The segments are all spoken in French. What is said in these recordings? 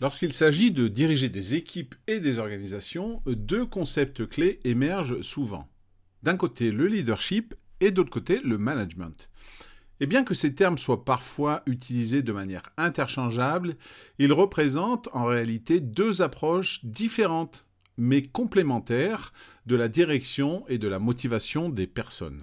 Lorsqu'il s'agit de diriger des équipes et des organisations, deux concepts clés émergent souvent. D'un côté, le leadership et d'autre côté, le management. Et bien que ces termes soient parfois utilisés de manière interchangeable, ils représentent en réalité deux approches différentes, mais complémentaires, de la direction et de la motivation des personnes.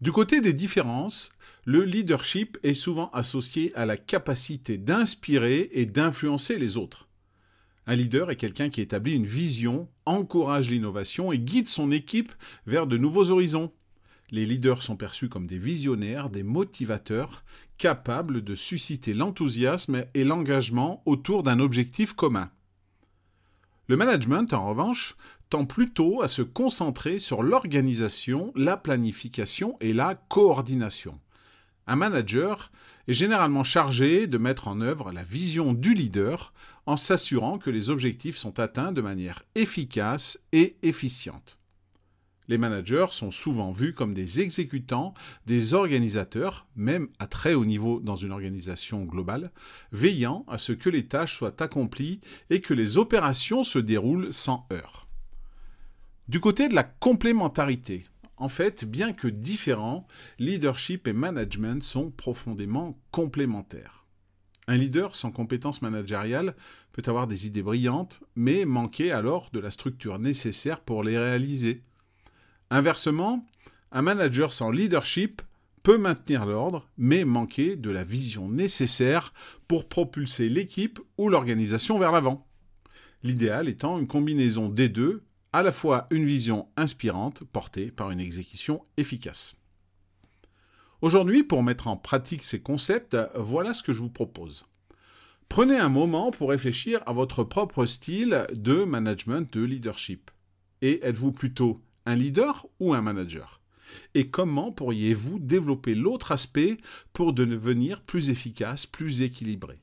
Du côté des différences, le leadership est souvent associé à la capacité d'inspirer et d'influencer les autres. Un leader est quelqu'un qui établit une vision, encourage l'innovation et guide son équipe vers de nouveaux horizons. Les leaders sont perçus comme des visionnaires, des motivateurs, capables de susciter l'enthousiasme et l'engagement autour d'un objectif commun. Le management, en revanche, tend plutôt à se concentrer sur l'organisation, la planification et la coordination. Un manager est généralement chargé de mettre en œuvre la vision du leader en s'assurant que les objectifs sont atteints de manière efficace et efficiente. Les managers sont souvent vus comme des exécutants, des organisateurs, même à très haut niveau dans une organisation globale, veillant à ce que les tâches soient accomplies et que les opérations se déroulent sans heurts. Du côté de la complémentarité, en fait, bien que différents, leadership et management sont profondément complémentaires. Un leader sans compétences managériales peut avoir des idées brillantes, mais manquer alors de la structure nécessaire pour les réaliser. Inversement, un manager sans leadership peut maintenir l'ordre, mais manquer de la vision nécessaire pour propulser l'équipe ou l'organisation vers l'avant. L'idéal étant une combinaison des deux à la fois une vision inspirante portée par une exécution efficace. Aujourd'hui, pour mettre en pratique ces concepts, voilà ce que je vous propose. Prenez un moment pour réfléchir à votre propre style de management de leadership. Et êtes-vous plutôt un leader ou un manager? Et comment pourriez-vous développer l'autre aspect pour devenir plus efficace, plus équilibré?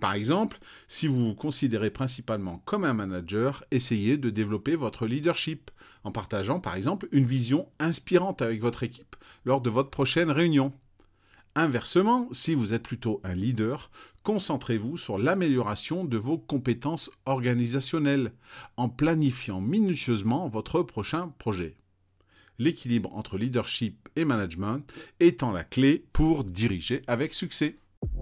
Par exemple, si vous vous considérez principalement comme un manager, essayez de développer votre leadership en partageant par exemple une vision inspirante avec votre équipe lors de votre prochaine réunion. Inversement, si vous êtes plutôt un leader, concentrez-vous sur l'amélioration de vos compétences organisationnelles en planifiant minutieusement votre prochain projet. L'équilibre entre leadership et management étant la clé pour diriger avec succès.